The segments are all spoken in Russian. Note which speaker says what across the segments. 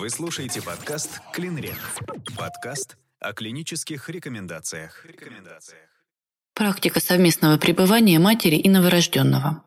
Speaker 1: Вы слушаете подкаст «Клинрек». Подкаст о клинических рекомендациях.
Speaker 2: Практика совместного пребывания матери и новорожденного.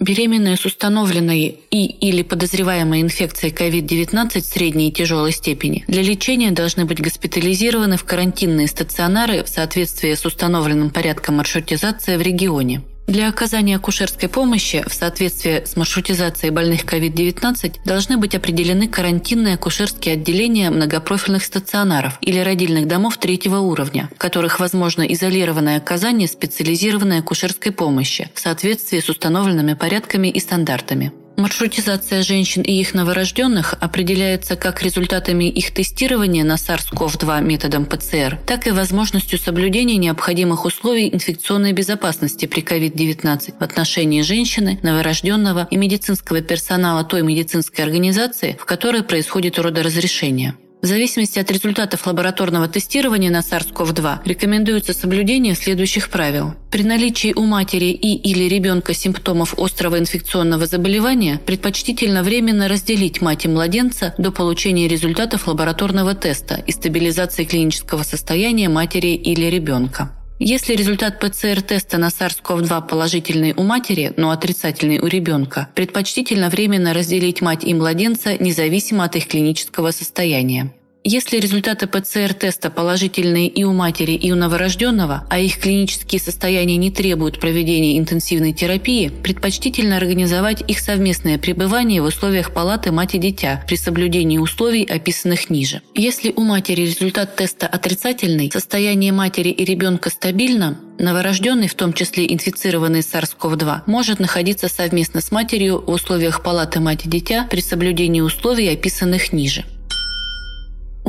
Speaker 2: Беременные с установленной и или подозреваемой инфекцией COVID-19 средней и тяжелой степени для лечения должны быть госпитализированы в карантинные стационары в соответствии с установленным порядком маршрутизации в регионе. Для оказания акушерской помощи в соответствии с маршрутизацией больных COVID-19 должны быть определены карантинные акушерские отделения многопрофильных стационаров или родильных домов третьего уровня, в которых возможно изолированное оказание специализированной акушерской помощи в соответствии с установленными порядками и стандартами. Маршрутизация женщин и их новорожденных определяется как результатами их тестирования на SARS-CoV-2 методом ПЦР, так и возможностью соблюдения необходимых условий инфекционной безопасности при COVID-19 в отношении женщины, новорожденного и медицинского персонала той медицинской организации, в которой происходит родоразрешение. В зависимости от результатов лабораторного тестирования на SARS-CoV-2 рекомендуется соблюдение следующих правил. При наличии у матери и или ребенка симптомов острого инфекционного заболевания предпочтительно временно разделить мать и младенца до получения результатов лабораторного теста и стабилизации клинического состояния матери или ребенка. Если результат ПЦР-теста на SARS-CoV-2 положительный у матери, но отрицательный у ребенка, предпочтительно временно разделить мать и младенца независимо от их клинического состояния. Если результаты ПЦР-теста положительные и у матери, и у новорожденного, а их клинические состояния не требуют проведения интенсивной терапии, предпочтительно организовать их совместное пребывание в условиях палаты мать и дитя при соблюдении условий, описанных ниже. Если у матери результат теста отрицательный, состояние матери и ребенка стабильно, Новорожденный, в том числе инфицированный SARS-CoV-2, может находиться совместно с матерью в условиях палаты мать и дитя при соблюдении условий, описанных ниже.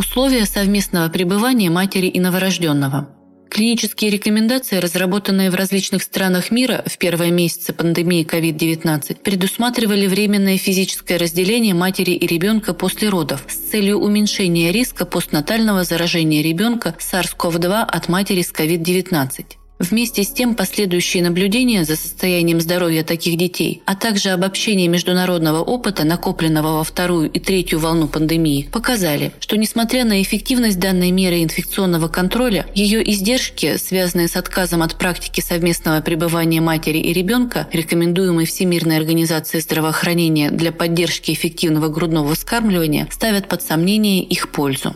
Speaker 2: Условия совместного пребывания матери и новорожденного. Клинические рекомендации, разработанные в различных странах мира в первые месяцы пандемии COVID-19, предусматривали временное физическое разделение матери и ребенка после родов с целью уменьшения риска постнатального заражения ребенка SARS-CoV-2 от матери с COVID-19. Вместе с тем последующие наблюдения за состоянием здоровья таких детей, а также обобщение международного опыта, накопленного во вторую и третью волну пандемии, показали, что несмотря на эффективность данной меры инфекционного контроля, ее издержки, связанные с отказом от практики совместного пребывания матери и ребенка, рекомендуемой Всемирной организацией здравоохранения для поддержки эффективного грудного вскармливания, ставят под сомнение их пользу.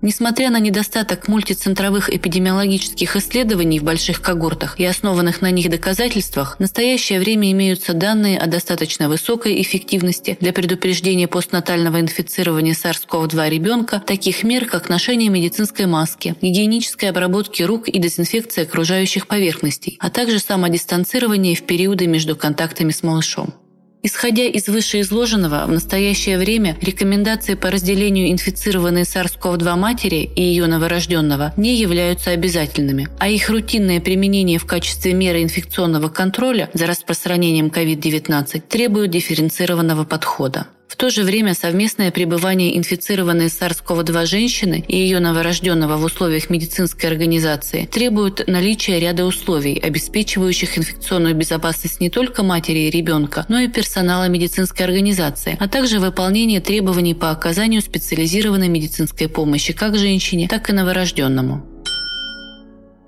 Speaker 2: Несмотря на недостаток мультицентровых эпидемиологических исследований в больших когортах и основанных на них доказательствах, в настоящее время имеются данные о достаточно высокой эффективности для предупреждения постнатального инфицирования SARS-CoV-2 ребенка таких мер, как ношение медицинской маски, гигиенической обработки рук и дезинфекция окружающих поверхностей, а также самодистанцирование в периоды между контактами с малышом. Исходя из вышеизложенного, в настоящее время рекомендации по разделению инфицированной SARS-CoV-2 матери и ее новорожденного не являются обязательными, а их рутинное применение в качестве меры инфекционного контроля за распространением COVID-19 требует дифференцированного подхода. В то же время совместное пребывание инфицированной SARS-CoV-2 женщины и ее новорожденного в условиях медицинской организации требует наличия ряда условий, обеспечивающих инфекционную безопасность не только матери и ребенка, но и персонала медицинской организации, а также выполнение требований по оказанию специализированной медицинской помощи как женщине, так и новорожденному.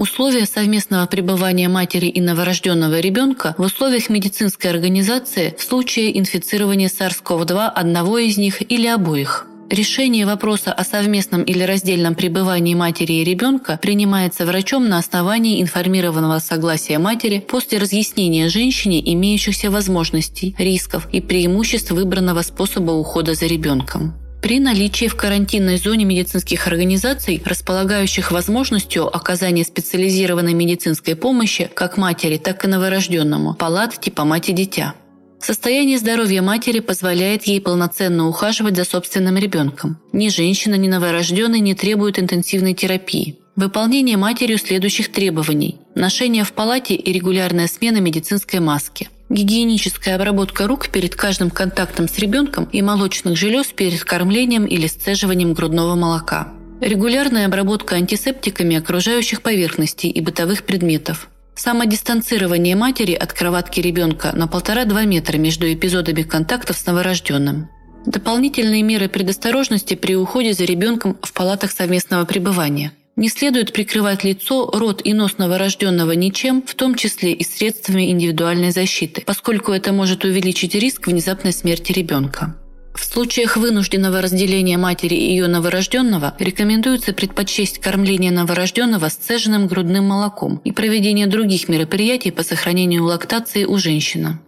Speaker 2: Условия совместного пребывания матери и новорожденного ребенка в условиях медицинской организации в случае инфицирования SARS-CoV-2 одного из них или обоих. Решение вопроса о совместном или раздельном пребывании матери и ребенка принимается врачом на основании информированного согласия матери после разъяснения женщине имеющихся возможностей, рисков и преимуществ выбранного способа ухода за ребенком. При наличии в карантинной зоне медицинских организаций, располагающих возможностью оказания специализированной медицинской помощи как матери, так и новорожденному, палат типа мать и дитя. Состояние здоровья матери позволяет ей полноценно ухаживать за собственным ребенком. Ни женщина, ни новорожденный не требуют интенсивной терапии. Выполнение матерью следующих требований. Ношение в палате и регулярная смена медицинской маски – гигиеническая обработка рук перед каждым контактом с ребенком и молочных желез перед кормлением или сцеживанием грудного молока. Регулярная обработка антисептиками окружающих поверхностей и бытовых предметов. Самодистанцирование матери от кроватки ребенка на 1,5-2 метра между эпизодами контактов с новорожденным. Дополнительные меры предосторожности при уходе за ребенком в палатах совместного пребывания. Не следует прикрывать лицо, рот и нос новорожденного ничем, в том числе и средствами индивидуальной защиты, поскольку это может увеличить риск внезапной смерти ребенка. В случаях вынужденного разделения матери и ее новорожденного рекомендуется предпочесть кормление новорожденного сцеженным грудным молоком и проведение других мероприятий по сохранению лактации у женщины.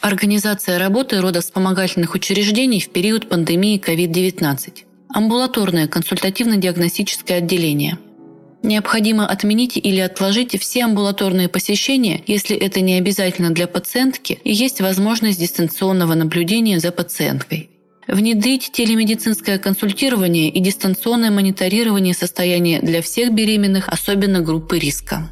Speaker 2: Организация работы родовспомогательных учреждений в период пандемии COVID-19. Амбулаторное консультативно-диагностическое отделение. Необходимо отменить или отложить все амбулаторные посещения, если это не обязательно для пациентки и есть возможность дистанционного наблюдения за пациенткой. Внедрить телемедицинское консультирование и дистанционное мониторирование состояния для всех беременных, особенно группы риска.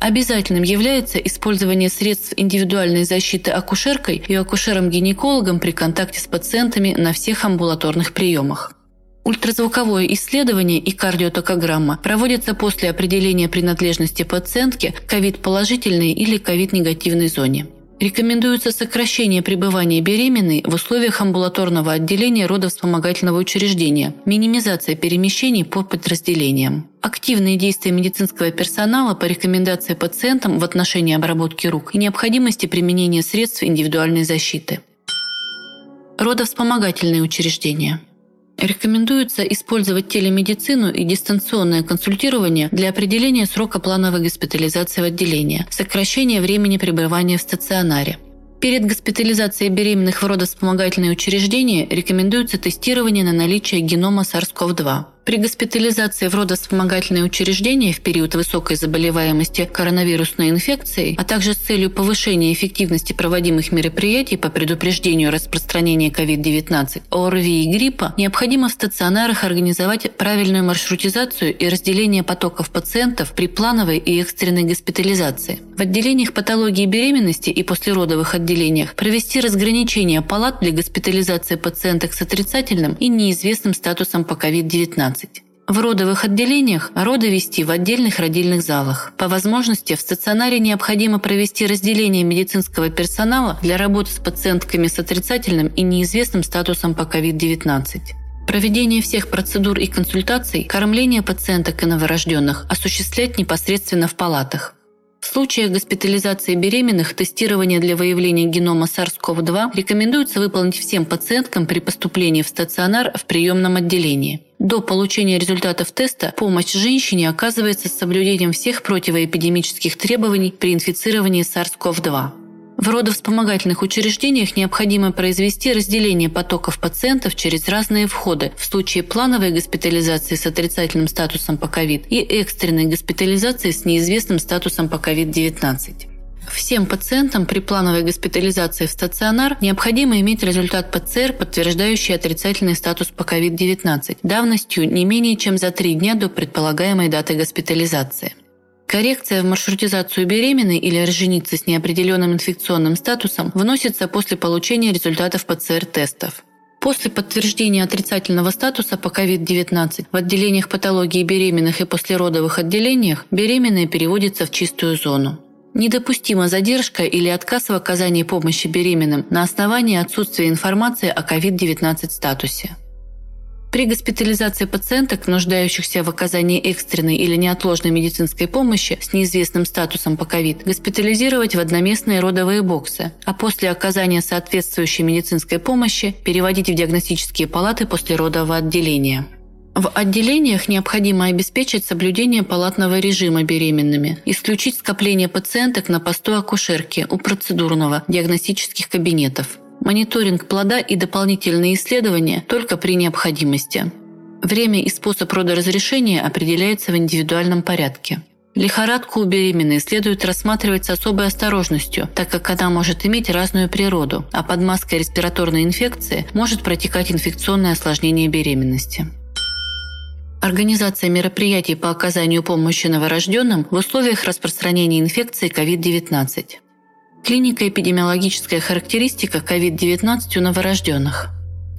Speaker 2: Обязательным является использование средств индивидуальной защиты акушеркой и акушером-гинекологом при контакте с пациентами на всех амбулаторных приемах. Ультразвуковое исследование и кардиотокограмма проводятся после определения принадлежности пациентки к ковид-положительной или ковид-негативной зоне. Рекомендуется сокращение пребывания беременной в условиях амбулаторного отделения родовспомогательного учреждения, минимизация перемещений по подразделениям. Активные действия медицинского персонала по рекомендации пациентам в отношении обработки рук и необходимости применения средств индивидуальной защиты. Родовспомогательные учреждения – Рекомендуется использовать телемедицину и дистанционное консультирование для определения срока плановой госпитализации в отделение, сокращения времени пребывания в стационаре. Перед госпитализацией беременных в родовспомогательные учреждения рекомендуется тестирование на наличие генома SARS-CoV-2. При госпитализации в родовспомогательные учреждения в период высокой заболеваемости коронавирусной инфекцией, а также с целью повышения эффективности проводимых мероприятий по предупреждению распространения COVID-19, ОРВИ и гриппа, необходимо в стационарах организовать правильную маршрутизацию и разделение потоков пациентов при плановой и экстренной госпитализации. В отделениях патологии беременности и послеродовых отделениях провести разграничение палат для госпитализации пациенток с отрицательным и неизвестным статусом по COVID-19. В родовых отделениях роды вести в отдельных родильных залах. По возможности в стационаре необходимо провести разделение медицинского персонала для работы с пациентками с отрицательным и неизвестным статусом по COVID-19. Проведение всех процедур и консультаций, кормление пациенток и новорожденных осуществлять непосредственно в палатах. В случаях госпитализации беременных тестирование для выявления генома SARS-CoV-2 рекомендуется выполнить всем пациенткам при поступлении в стационар в приемном отделении. До получения результатов теста помощь женщине оказывается с соблюдением всех противоэпидемических требований при инфицировании SARS-CoV-2. В родовспомогательных учреждениях необходимо произвести разделение потоков пациентов через разные входы в случае плановой госпитализации с отрицательным статусом по ковид и экстренной госпитализации с неизвестным статусом по COVID-19. Всем пациентам при плановой госпитализации в стационар необходимо иметь результат ПЦР, подтверждающий отрицательный статус по COVID-19, давностью не менее чем за три дня до предполагаемой даты госпитализации. Коррекция в маршрутизацию беременной или роженицы с неопределенным инфекционным статусом вносится после получения результатов ПЦР-тестов. После подтверждения отрицательного статуса по COVID-19 в отделениях патологии беременных и послеродовых отделениях беременная переводится в чистую зону. Недопустима задержка или отказ в оказании помощи беременным на основании отсутствия информации о COVID-19 статусе. При госпитализации пациенток, нуждающихся в оказании экстренной или неотложной медицинской помощи с неизвестным статусом по ковид, госпитализировать в одноместные родовые боксы, а после оказания соответствующей медицинской помощи переводить в диагностические палаты после родового отделения. В отделениях необходимо обеспечить соблюдение палатного режима беременными, исключить скопление пациенток на посту акушерки у процедурного диагностических кабинетов мониторинг плода и дополнительные исследования только при необходимости. Время и способ родоразрешения определяется в индивидуальном порядке. Лихорадку у беременной следует рассматривать с особой осторожностью, так как она может иметь разную природу, а под маской респираторной инфекции может протекать инфекционное осложнение беременности. Организация мероприятий по оказанию помощи новорожденным в условиях распространения инфекции COVID-19. Клиника эпидемиологическая характеристика COVID-19 у новорожденных.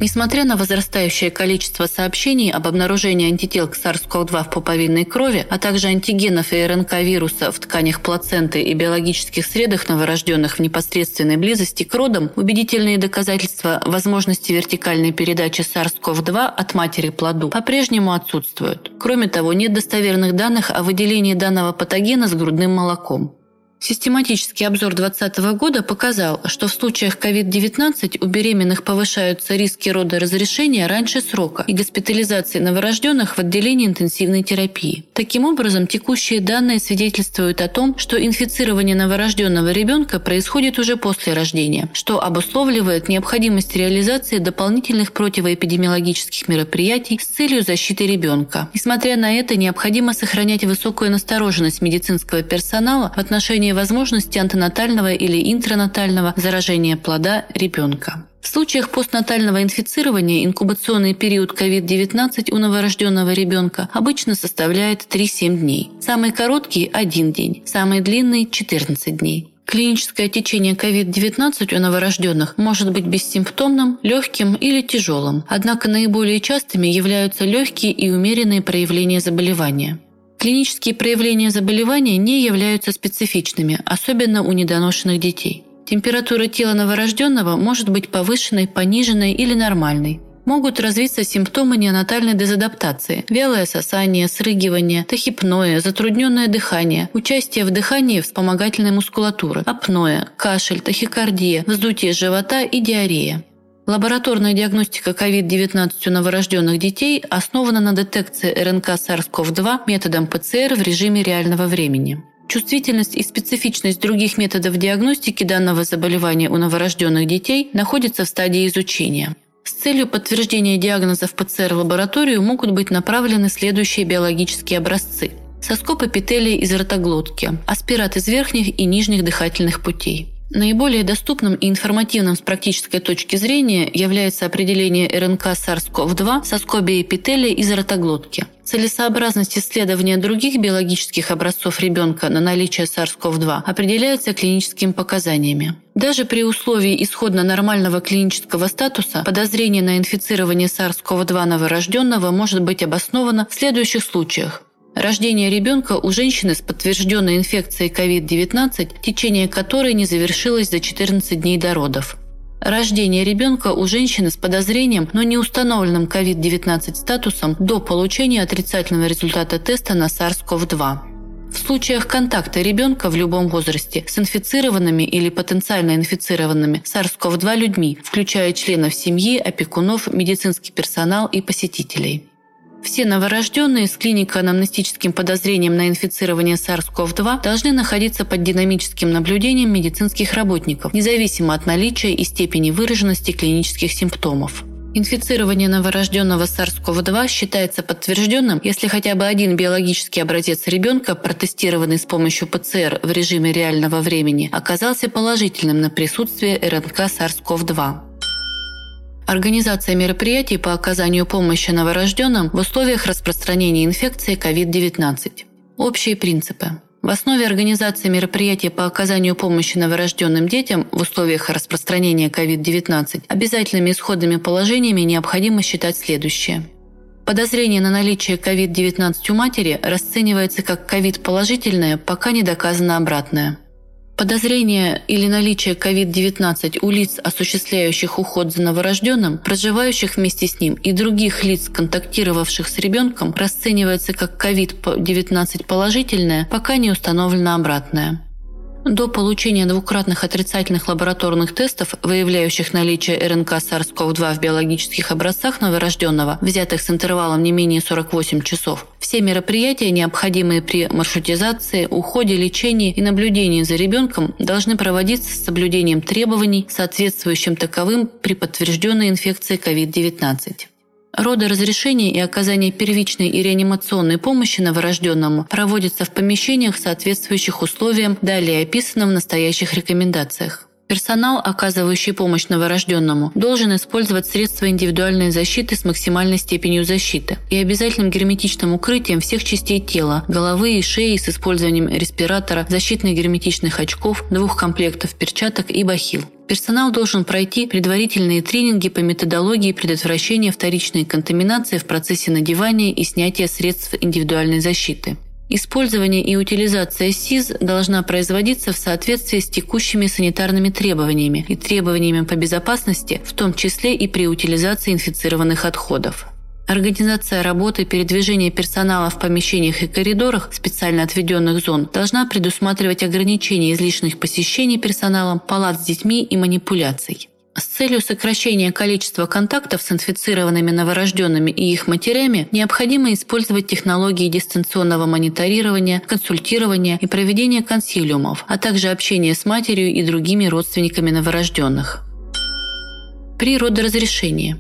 Speaker 2: Несмотря на возрастающее количество сообщений об обнаружении антител к SARS-CoV-2 в пуповинной крови, а также антигенов и РНК вируса в тканях плаценты и биологических средах новорожденных в непосредственной близости к родам, убедительные доказательства возможности вертикальной передачи SARS-CoV-2 от матери плоду по-прежнему отсутствуют. Кроме того, нет достоверных данных о выделении данного патогена с грудным молоком. Систематический обзор 2020 года показал, что в случаях COVID-19 у беременных повышаются риски рода разрешения раньше срока и госпитализации новорожденных в отделении интенсивной терапии. Таким образом, текущие данные свидетельствуют о том, что инфицирование новорожденного ребенка происходит уже после рождения, что обусловливает необходимость реализации дополнительных противоэпидемиологических мероприятий с целью защиты ребенка. Несмотря на это, необходимо сохранять высокую настороженность медицинского персонала в отношении исключение возможности антенатального или интранатального заражения плода ребенка. В случаях постнатального инфицирования инкубационный период COVID-19 у новорожденного ребенка обычно составляет 3-7 дней. Самый короткий – 1 день, самый длинный – 14 дней. Клиническое течение COVID-19 у новорожденных может быть бессимптомным, легким или тяжелым, однако наиболее частыми являются легкие и умеренные проявления заболевания. Клинические проявления заболевания не являются специфичными, особенно у недоношенных детей. Температура тела новорожденного может быть повышенной, пониженной или нормальной. Могут развиться симптомы неонатальной дезадаптации – вялое сосание, срыгивание, тахипноэ, затрудненное дыхание, участие в дыхании вспомогательной мускулатуры, апноэ, кашель, тахикардия, вздутие живота и диарея. Лабораторная диагностика COVID-19 у новорожденных детей основана на детекции РНК SARS-CoV-2 методом ПЦР в режиме реального времени. Чувствительность и специфичность других методов диагностики данного заболевания у новорожденных детей находятся в стадии изучения. С целью подтверждения диагноза в ПЦР-лабораторию могут быть направлены следующие биологические образцы. Соскоп эпителия из ротоглотки, аспират из верхних и нижних дыхательных путей. Наиболее доступным и информативным с практической точки зрения является определение РНК SARS-CoV-2 со скобией эпителия из ротоглотки. Целесообразность исследования других биологических образцов ребенка на наличие SARS-CoV-2 определяется клиническими показаниями. Даже при условии исходно нормального клинического статуса подозрение на инфицирование SARS-CoV-2 новорожденного может быть обосновано в следующих случаях. Рождение ребенка у женщины с подтвержденной инфекцией COVID-19, течение которой не завершилось за 14 дней до родов. Рождение ребенка у женщины с подозрением, но не установленным COVID-19 статусом до получения отрицательного результата теста на SARS-CoV-2. В случаях контакта ребенка в любом возрасте с инфицированными или потенциально инфицированными SARS-CoV-2 людьми, включая членов семьи, опекунов, медицинский персонал и посетителей. Все новорожденные с клинико-анамнестическим подозрением на инфицирование SARS-CoV-2 должны находиться под динамическим наблюдением медицинских работников, независимо от наличия и степени выраженности клинических симптомов. Инфицирование новорожденного SARS-CoV-2 считается подтвержденным, если хотя бы один биологический образец ребенка, протестированный с помощью ПЦР в режиме реального времени, оказался положительным на присутствие РНК SARS-CoV-2. Организация мероприятий по оказанию помощи новорожденным в условиях распространения инфекции COVID-19. Общие принципы. В основе организации мероприятий по оказанию помощи новорожденным детям в условиях распространения COVID-19 обязательными исходными положениями необходимо считать следующее. Подозрение на наличие COVID-19 у матери расценивается как COVID-положительное, пока не доказано обратное. Подозрение или наличие COVID-19 у лиц, осуществляющих уход за новорожденным, проживающих вместе с ним и других лиц, контактировавших с ребенком, расценивается как COVID-19 положительное, пока не установлено обратное. До получения двукратных отрицательных лабораторных тестов, выявляющих наличие РНК SARS-CoV-2 в биологических образцах новорожденного, взятых с интервалом не менее 48 часов, все мероприятия, необходимые при маршрутизации, уходе, лечении и наблюдении за ребенком, должны проводиться с соблюдением требований, соответствующим таковым при подтвержденной инфекции COVID-19. Роды разрешения и оказание первичной и реанимационной помощи новорожденному проводятся в помещениях, соответствующих условиям, далее описанным в настоящих рекомендациях. Персонал, оказывающий помощь новорожденному, должен использовать средства индивидуальной защиты с максимальной степенью защиты и обязательным герметичным укрытием всех частей тела, головы и шеи с использованием респиратора, защитных герметичных очков, двух комплектов перчаток и бахил. Персонал должен пройти предварительные тренинги по методологии предотвращения вторичной контаминации в процессе надевания и снятия средств индивидуальной защиты. Использование и утилизация СИЗ должна производиться в соответствии с текущими санитарными требованиями и требованиями по безопасности, в том числе и при утилизации инфицированных отходов. Организация работы передвижения персонала в помещениях и коридорах специально отведенных зон должна предусматривать ограничение излишних посещений персоналом, палат с детьми и манипуляций. С целью сокращения количества контактов с инфицированными новорожденными и их матерями необходимо использовать технологии дистанционного мониторирования, консультирования и проведения консилиумов, а также общения с матерью и другими родственниками новорожденных. При родоразрешении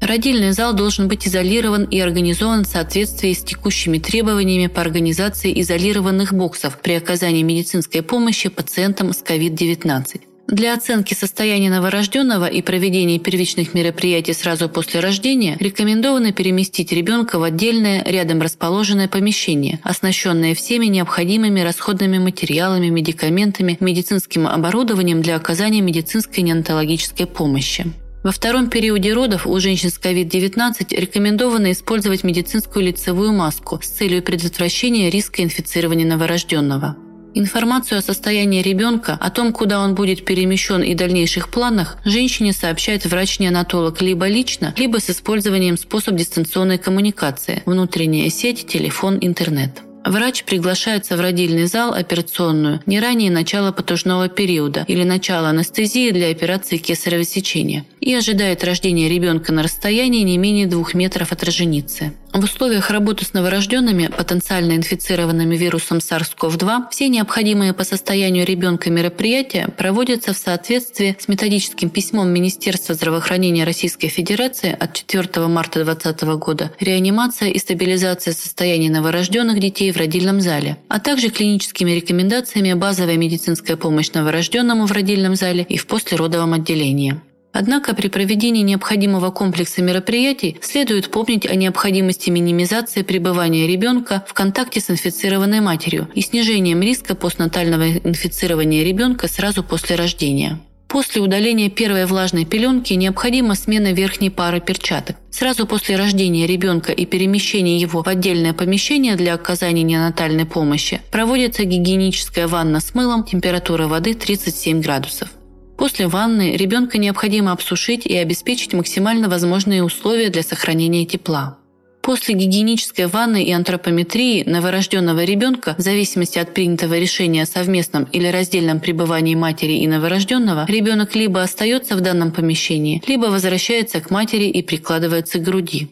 Speaker 2: Родильный зал должен быть изолирован и организован в соответствии с текущими требованиями по организации изолированных боксов при оказании медицинской помощи пациентам с COVID-19. Для оценки состояния новорожденного и проведения первичных мероприятий сразу после рождения рекомендовано переместить ребенка в отдельное, рядом расположенное помещение, оснащенное всеми необходимыми расходными материалами, медикаментами, медицинским оборудованием для оказания медицинской неонатологической помощи. Во втором периоде родов у женщин с COVID-19 рекомендовано использовать медицинскую лицевую маску с целью предотвращения риска инфицирования новорожденного. Информацию о состоянии ребенка, о том, куда он будет перемещен и дальнейших планах, женщине сообщает врач-неонатолог либо лично, либо с использованием способ дистанционной коммуникации – внутренняя сеть, телефон, интернет. Врач приглашается в родильный зал операционную не ранее начала потужного периода или начала анестезии для операции кесарево сечения и ожидает рождения ребенка на расстоянии не менее двух метров от роженицы. В условиях работы с новорожденными, потенциально инфицированными вирусом SARS-CoV-2, все необходимые по состоянию ребенка мероприятия проводятся в соответствии с методическим письмом Министерства здравоохранения Российской Федерации от 4 марта 2020 года «Реанимация и стабилизация состояния новорожденных детей в родильном зале», а также клиническими рекомендациями базовая медицинская помощь новорожденному в родильном зале и в послеродовом отделении. Однако при проведении необходимого комплекса мероприятий следует помнить о необходимости минимизации пребывания ребенка в контакте с инфицированной матерью и снижением риска постнатального инфицирования ребенка сразу после рождения. После удаления первой влажной пеленки необходима смена верхней пары перчаток. Сразу после рождения ребенка и перемещения его в отдельное помещение для оказания неонатальной помощи проводится гигиеническая ванна с мылом, температура воды 37 градусов. После ванны ребенка необходимо обсушить и обеспечить максимально возможные условия для сохранения тепла. После гигиенической ванны и антропометрии новорожденного ребенка, в зависимости от принятого решения о совместном или раздельном пребывании матери и новорожденного, ребенок либо остается в данном помещении, либо возвращается к матери и прикладывается к груди.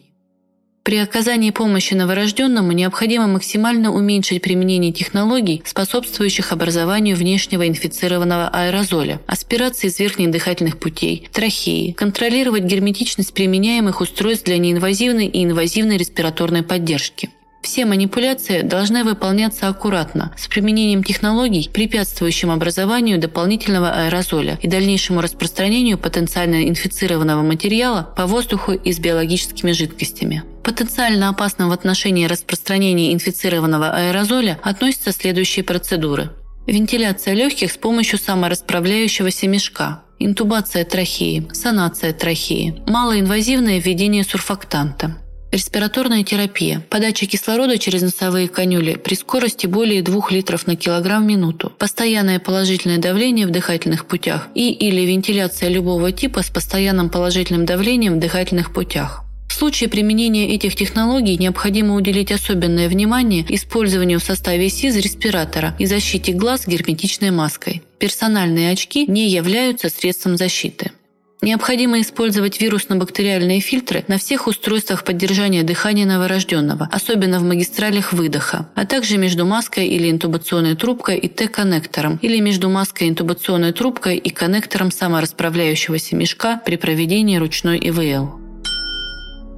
Speaker 2: При оказании помощи новорожденному необходимо максимально уменьшить применение технологий, способствующих образованию внешнего инфицированного аэрозоля, аспирации из верхних дыхательных путей, трахеи, контролировать герметичность применяемых устройств для неинвазивной и инвазивной респираторной поддержки. Все манипуляции должны выполняться аккуратно, с применением технологий, препятствующим образованию дополнительного аэрозоля и дальнейшему распространению потенциально инфицированного материала по воздуху и с биологическими жидкостями. Потенциально опасным в отношении распространения инфицированного аэрозоля относятся следующие процедуры. Вентиляция легких с помощью саморасправляющегося мешка, интубация трахеи, санация трахеи, малоинвазивное введение сурфактанта, Респираторная терапия. Подача кислорода через носовые канюли при скорости более 2 литров на килограмм в минуту. Постоянное положительное давление в дыхательных путях и или вентиляция любого типа с постоянным положительным давлением в дыхательных путях. В случае применения этих технологий необходимо уделить особенное внимание использованию в составе СИЗ респиратора и защите глаз герметичной маской. Персональные очки не являются средством защиты. Необходимо использовать вирусно-бактериальные фильтры на всех устройствах поддержания дыхания новорожденного, особенно в магистралях выдоха, а также между маской или интубационной трубкой и Т-коннектором, или между маской, интубационной трубкой и коннектором саморасправляющегося мешка при проведении ручной ИВЛ.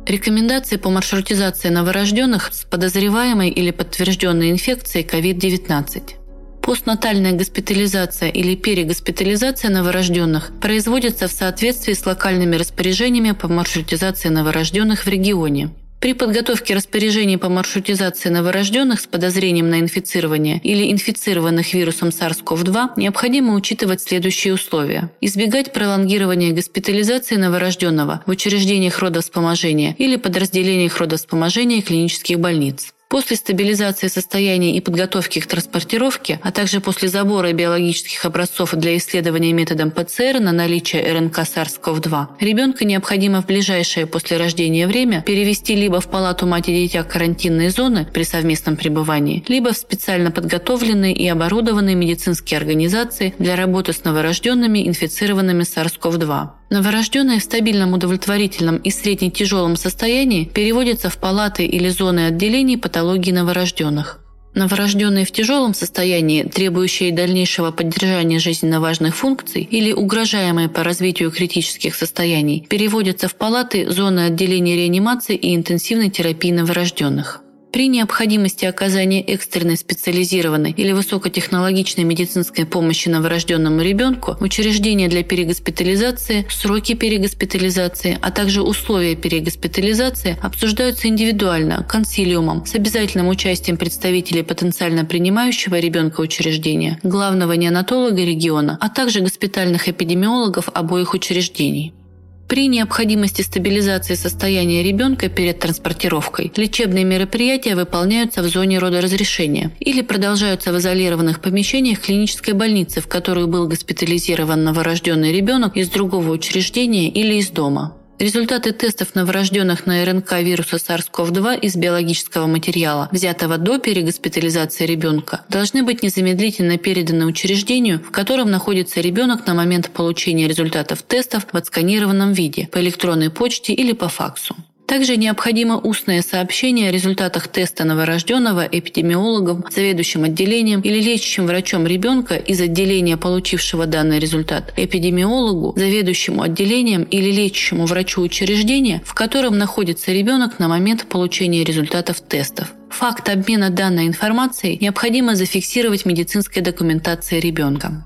Speaker 2: Рекомендации по маршрутизации новорожденных с подозреваемой или подтвержденной инфекцией COVID-19. Постнатальная госпитализация или перегоспитализация новорожденных производится в соответствии с локальными распоряжениями по маршрутизации новорожденных в регионе. При подготовке распоряжений по маршрутизации новорожденных с подозрением на инфицирование или инфицированных вирусом SARS-CoV-2 необходимо учитывать следующие условия. Избегать пролонгирования госпитализации новорожденного в учреждениях родовспоможения или подразделениях родовспоможения клинических больниц. После стабилизации состояния и подготовки к транспортировке, а также после забора биологических образцов для исследования методом ПЦР на наличие РНК SARS-CoV-2, ребенка необходимо в ближайшее после рождения время перевести либо в палату мать и дитя карантинной зоны при совместном пребывании, либо в специально подготовленные и оборудованные медицинские организации для работы с новорожденными, инфицированными SARS-CoV-2. Новорожденные в стабильном удовлетворительном и средне-тяжелом состоянии переводятся в палаты или зоны отделений патологии новорожденных. Новорожденные в тяжелом состоянии, требующие дальнейшего поддержания жизненно важных функций или угрожаемые по развитию критических состояний, переводятся в палаты, зоны отделения реанимации и интенсивной терапии новорожденных. При необходимости оказания экстренной специализированной или высокотехнологичной медицинской помощи новорожденному ребенку, учреждения для перегоспитализации, сроки перегоспитализации, а также условия перегоспитализации обсуждаются индивидуально, консилиумом, с обязательным участием представителей потенциально принимающего ребенка учреждения, главного неонатолога региона, а также госпитальных эпидемиологов обоих учреждений. При необходимости стабилизации состояния ребенка перед транспортировкой лечебные мероприятия выполняются в зоне родоразрешения или продолжаются в изолированных помещениях клинической больницы, в которую был госпитализирован новорожденный ребенок из другого учреждения или из дома. Результаты тестов новорожденных на РНК вируса SARS-CoV-2 из биологического материала, взятого до перегоспитализации ребенка, должны быть незамедлительно переданы учреждению, в котором находится ребенок на момент получения результатов тестов в отсканированном виде по электронной почте или по факсу. Также необходимо устное сообщение о результатах теста новорожденного эпидемиологом, заведующим отделением или лечащим врачом ребенка из отделения, получившего данный результат, эпидемиологу, заведующему отделением или лечащему врачу учреждения, в котором находится ребенок на момент получения результатов тестов. Факт обмена данной информацией необходимо зафиксировать в медицинской документации ребенка.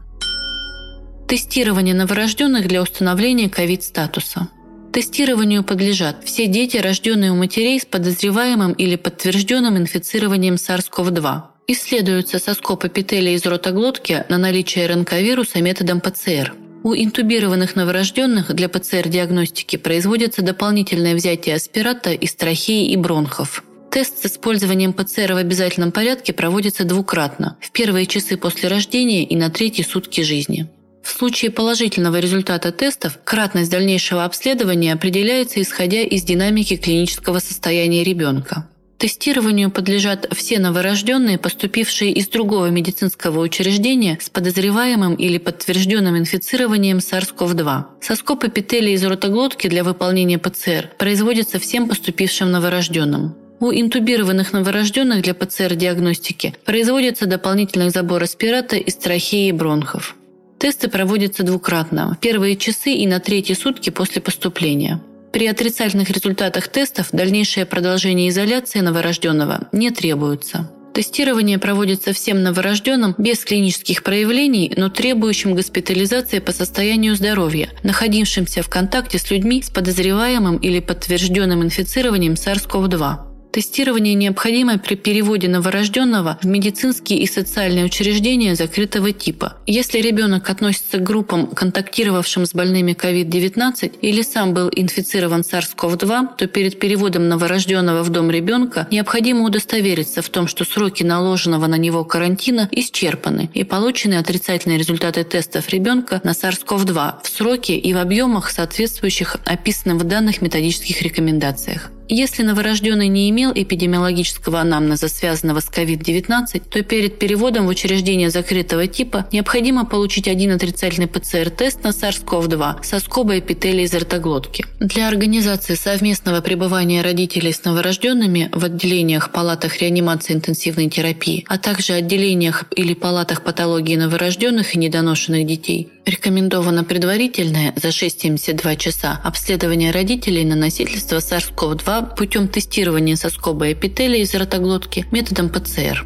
Speaker 2: Тестирование новорожденных для установления ковид-статуса – Тестированию подлежат все дети, рожденные у матерей с подозреваемым или подтвержденным инфицированием SARS-CoV-2. Исследуются соскоб эпителия из ротоглотки на наличие РНК-вируса методом ПЦР. У интубированных новорожденных для ПЦР-диагностики производится дополнительное взятие аспирата из трахеи и бронхов. Тест с использованием ПЦР в обязательном порядке проводится двукратно – в первые часы после рождения и на третьи сутки жизни. В случае положительного результата тестов кратность дальнейшего обследования определяется исходя из динамики клинического состояния ребенка. Тестированию подлежат все новорожденные, поступившие из другого медицинского учреждения с подозреваемым или подтвержденным инфицированием SARS-CoV-2. Соскоб эпителия из ротоглотки для выполнения ПЦР производится всем поступившим новорожденным. У интубированных новорожденных для ПЦР-диагностики производится дополнительный забор аспирата из трахеи и бронхов. Тесты проводятся двукратно – в первые часы и на третьи сутки после поступления. При отрицательных результатах тестов дальнейшее продолжение изоляции новорожденного не требуется. Тестирование проводится всем новорожденным без клинических проявлений, но требующим госпитализации по состоянию здоровья, находившимся в контакте с людьми с подозреваемым или подтвержденным инфицированием SARS-CoV-2. Тестирование необходимо при переводе новорожденного в медицинские и социальные учреждения закрытого типа. Если ребенок относится к группам, контактировавшим с больными COVID-19 или сам был инфицирован SARS-CoV-2, то перед переводом новорожденного в дом ребенка необходимо удостовериться в том, что сроки наложенного на него карантина исчерпаны и получены отрицательные результаты тестов ребенка на SARS-CoV-2 в сроке и в объемах, соответствующих описанным в данных методических рекомендациях. Если новорожденный не имел эпидемиологического анамнеза, связанного с COVID-19, то перед переводом в учреждение закрытого типа необходимо получить один отрицательный ПЦР-тест на SARS-CoV-2 со скобой эпителия из ротоглотки. Для организации совместного пребывания родителей с новорожденными в отделениях, палатах реанимации интенсивной терапии, а также отделениях или палатах патологии новорожденных и недоношенных детей Рекомендовано предварительное за 6-72 часа обследование родителей на носительство SARS-CoV-2 путем тестирования соскоба эпителия из ротоглотки методом ПЦР.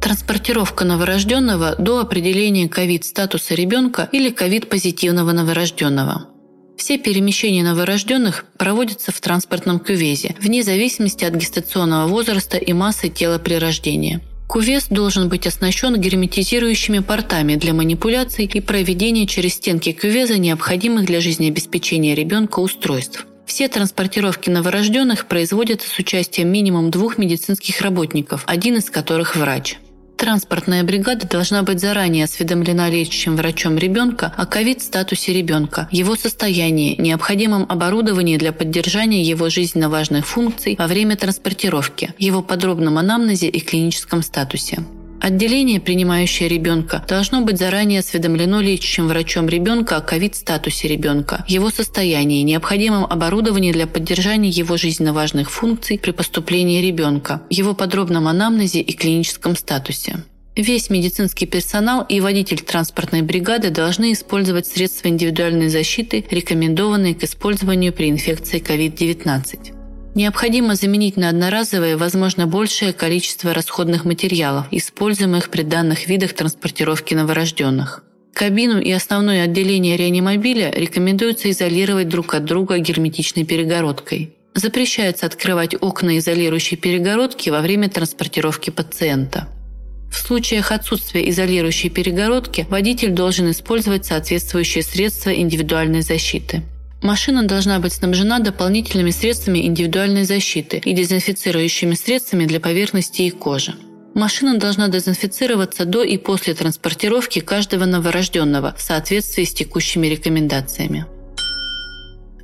Speaker 2: Транспортировка новорожденного до определения ковид-статуса ребенка или ковид-позитивного новорожденного. Все перемещения новорожденных проводятся в транспортном кювезе, вне зависимости от гестационного возраста и массы тела при рождении. Кувес должен быть оснащен герметизирующими портами для манипуляций и проведения через стенки кювеза необходимых для жизнеобеспечения ребенка устройств. Все транспортировки новорожденных производятся с участием минимум двух медицинских работников, один из которых врач. Транспортная бригада должна быть заранее осведомлена лечащим врачом ребенка о ковид-статусе ребенка, его состоянии, необходимом оборудовании для поддержания его жизненно важных функций во время транспортировки, его подробном анамнезе и клиническом статусе. Отделение, принимающее ребенка, должно быть заранее осведомлено лечащим врачом ребенка о ковид-статусе ребенка, его состоянии, необходимом оборудовании для поддержания его жизненно важных функций при поступлении ребенка, его подробном анамнезе и клиническом статусе. Весь медицинский персонал и водитель транспортной бригады должны использовать средства индивидуальной защиты, рекомендованные к использованию при инфекции COVID-19. Необходимо заменить на одноразовые, возможно, большее количество расходных материалов, используемых при данных видах транспортировки новорожденных. Кабину и основное отделение реанимобиля рекомендуется изолировать друг от друга герметичной перегородкой. Запрещается открывать окна изолирующей перегородки во время транспортировки пациента. В случаях отсутствия изолирующей перегородки водитель должен использовать соответствующие средства индивидуальной защиты. Машина должна быть снабжена дополнительными средствами индивидуальной защиты и дезинфицирующими средствами для поверхности и кожи. Машина должна дезинфицироваться до и после транспортировки каждого новорожденного в соответствии с текущими рекомендациями.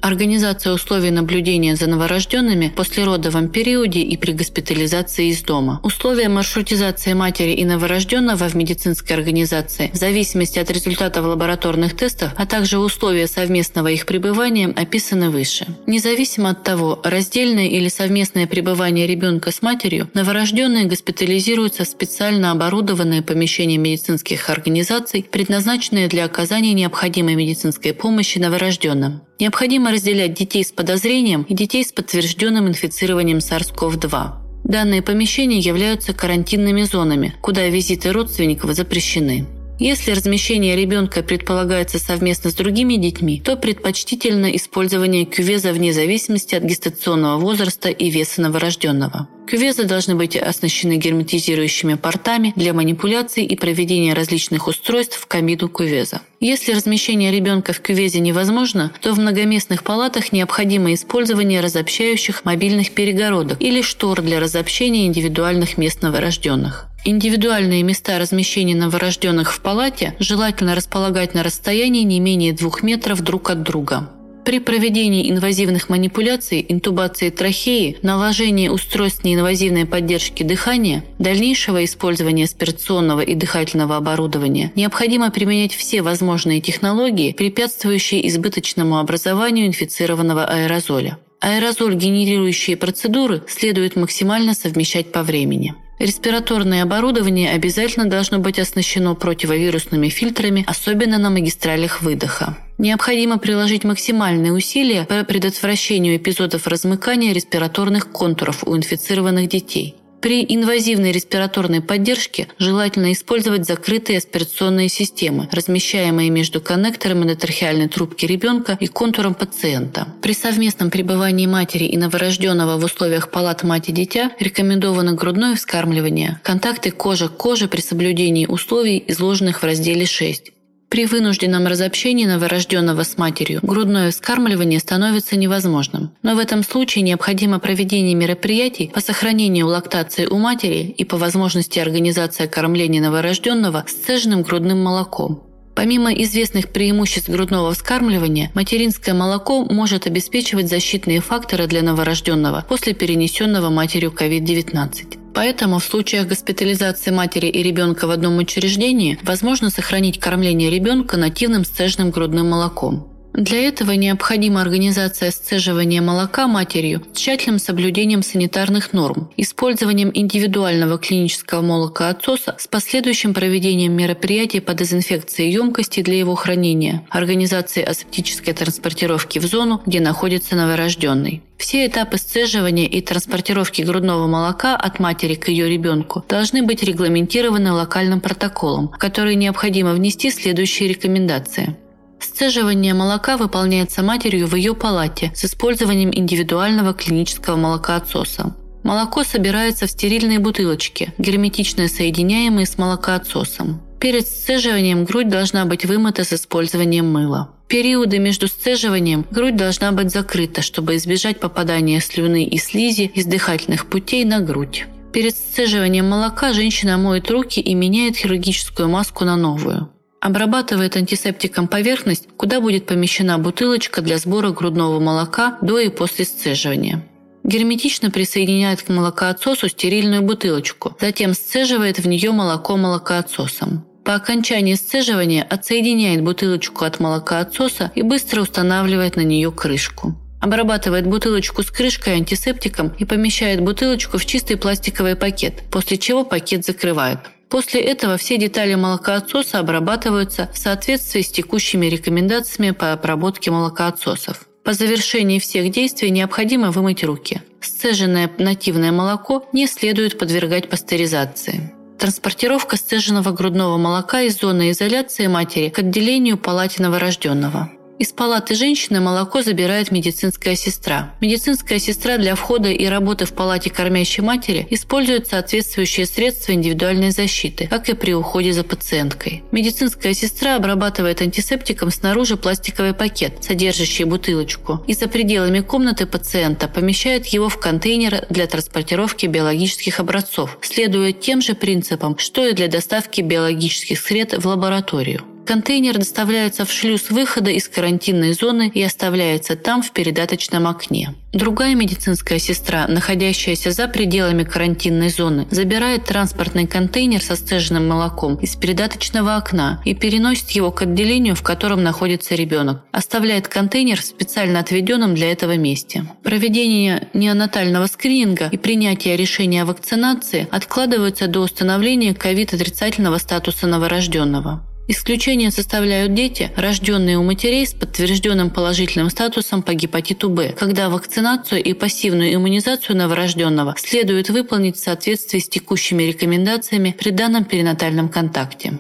Speaker 2: Организация условий наблюдения за новорожденными в послеродовом периоде и при госпитализации из дома. Условия маршрутизации матери и новорожденного в медицинской организации в зависимости от результатов лабораторных тестов, а также условия совместного их пребывания описаны выше. Независимо от того, раздельное или совместное пребывание ребенка с матерью, новорожденные госпитализируются в специально оборудованные помещения медицинских организаций, предназначенные для оказания необходимой медицинской помощи новорожденным. Необходимо разделять детей с подозрением и детей с подтвержденным инфицированием SARS-CoV-2. Данные помещения являются карантинными зонами, куда визиты родственников запрещены. Если размещение ребенка предполагается совместно с другими детьми, то предпочтительно использование кювеза вне зависимости от гестационного возраста и веса новорожденного. Кювезы должны быть оснащены герметизирующими портами для манипуляций и проведения различных устройств в кабину кювеза. Если размещение ребенка в кювезе невозможно, то в многоместных палатах необходимо использование разобщающих мобильных перегородок или штор для разобщения индивидуальных мест новорожденных. Индивидуальные места размещения новорожденных в палате желательно располагать на расстоянии не менее двух метров друг от друга. При проведении инвазивных манипуляций, интубации трахеи, наложении устройств неинвазивной поддержки дыхания, дальнейшего использования аспирационного и дыхательного оборудования, необходимо применять все возможные технологии, препятствующие избыточному образованию инфицированного аэрозоля. Аэрозоль, генерирующие процедуры, следует максимально совмещать по времени. Респираторное оборудование обязательно должно быть оснащено противовирусными фильтрами, особенно на магистралях выдоха. Необходимо приложить максимальные усилия по предотвращению эпизодов размыкания респираторных контуров у инфицированных детей. При инвазивной респираторной поддержке желательно использовать закрытые аспирационные системы, размещаемые между коннектором эндотрахеальной трубки ребенка и контуром пациента. При совместном пребывании матери и новорожденного в условиях палат мать и дитя рекомендовано грудное вскармливание, контакты кожа к коже при соблюдении условий, изложенных в разделе 6. При вынужденном разобщении новорожденного с матерью грудное вскармливание становится невозможным. Но в этом случае необходимо проведение мероприятий по сохранению лактации у матери и по возможности организация кормления новорожденного сцеженным грудным молоком. Помимо известных преимуществ грудного вскармливания, материнское молоко может обеспечивать защитные факторы для новорожденного после перенесенного матерью COVID-19. Поэтому в случаях госпитализации матери и ребенка в одном учреждении возможно сохранить кормление ребенка нативным сцежным грудным молоком. Для этого необходима организация сцеживания молока матерью с тщательным соблюдением санитарных норм, использованием индивидуального клинического молокоотсоса с последующим проведением мероприятий по дезинфекции емкости для его хранения, организацией асептической транспортировки в зону, где находится новорожденный. Все этапы сцеживания и транспортировки грудного молока от матери к ее ребенку должны быть регламентированы локальным протоколом, в который необходимо внести следующие рекомендации. Сцеживание молока выполняется матерью в ее палате с использованием индивидуального клинического молокоотсоса. Молоко собирается в стерильные бутылочки, герметично соединяемые с молокоотсосом. Перед сцеживанием грудь должна быть вымыта с использованием мыла. Периоды между сцеживанием грудь должна быть закрыта, чтобы избежать попадания слюны и слизи из дыхательных путей на грудь. Перед сцеживанием молока женщина моет руки и меняет хирургическую маску на новую. Обрабатывает антисептиком поверхность, куда будет помещена бутылочка для сбора грудного молока до и после сцеживания. Герметично присоединяет к молокоотсосу стерильную бутылочку, затем сцеживает в нее молоко молокоотсосом. По окончании сцеживания отсоединяет бутылочку от молокоотсоса и быстро устанавливает на нее крышку. Обрабатывает бутылочку с крышкой антисептиком и помещает бутылочку в чистый пластиковый пакет, после чего пакет закрывает. После этого все детали молокоотсоса обрабатываются в соответствии с текущими рекомендациями по обработке молокоотсосов. По завершении всех действий необходимо вымыть руки. Сцеженное нативное молоко не следует подвергать пастеризации. Транспортировка сцеженного грудного молока из зоны изоляции матери к отделению палате новорожденного. Из палаты женщины молоко забирает медицинская сестра. Медицинская сестра для входа и работы в палате кормящей матери использует соответствующие средства индивидуальной защиты, как и при уходе за пациенткой. Медицинская сестра обрабатывает антисептиком снаружи пластиковый пакет, содержащий бутылочку, и за пределами комнаты пациента помещает его в контейнер для транспортировки биологических образцов, следуя тем же принципам, что и для доставки биологических сред в лабораторию. Контейнер доставляется в шлюз выхода из карантинной зоны и оставляется там в передаточном окне. Другая медицинская сестра, находящаяся за пределами карантинной зоны, забирает транспортный контейнер со сцеженным молоком из передаточного окна и переносит его к отделению, в котором находится ребенок. Оставляет контейнер в специально отведенном для этого месте. Проведение неонатального скрининга и принятие решения о вакцинации откладываются до установления ковид-отрицательного статуса новорожденного. Исключение составляют дети, рожденные у матерей с подтвержденным положительным статусом по гепатиту Б, когда вакцинацию и пассивную иммунизацию новорожденного следует выполнить в соответствии с текущими рекомендациями при данном перинатальном контакте.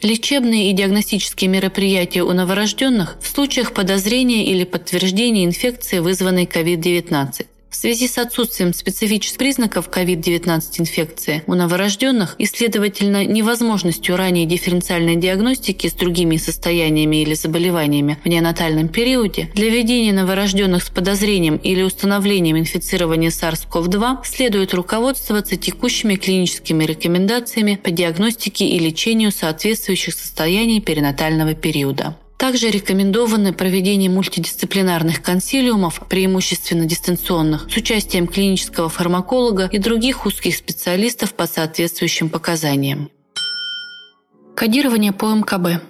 Speaker 2: Лечебные и диагностические мероприятия у новорожденных в случаях подозрения или подтверждения инфекции, вызванной COVID-19. В связи с отсутствием специфических признаков COVID-19 инфекции у новорожденных и, следовательно, невозможностью ранней дифференциальной диагностики с другими состояниями или заболеваниями в неонатальном периоде, для ведения новорожденных с подозрением или установлением инфицирования SARS-CoV-2 следует руководствоваться текущими клиническими рекомендациями по диагностике и лечению соответствующих состояний перинатального периода. Также рекомендовано проведение мультидисциплинарных консилиумов, преимущественно дистанционных, с участием клинического фармаколога и других узких специалистов по соответствующим показаниям. Кодирование по МКБ.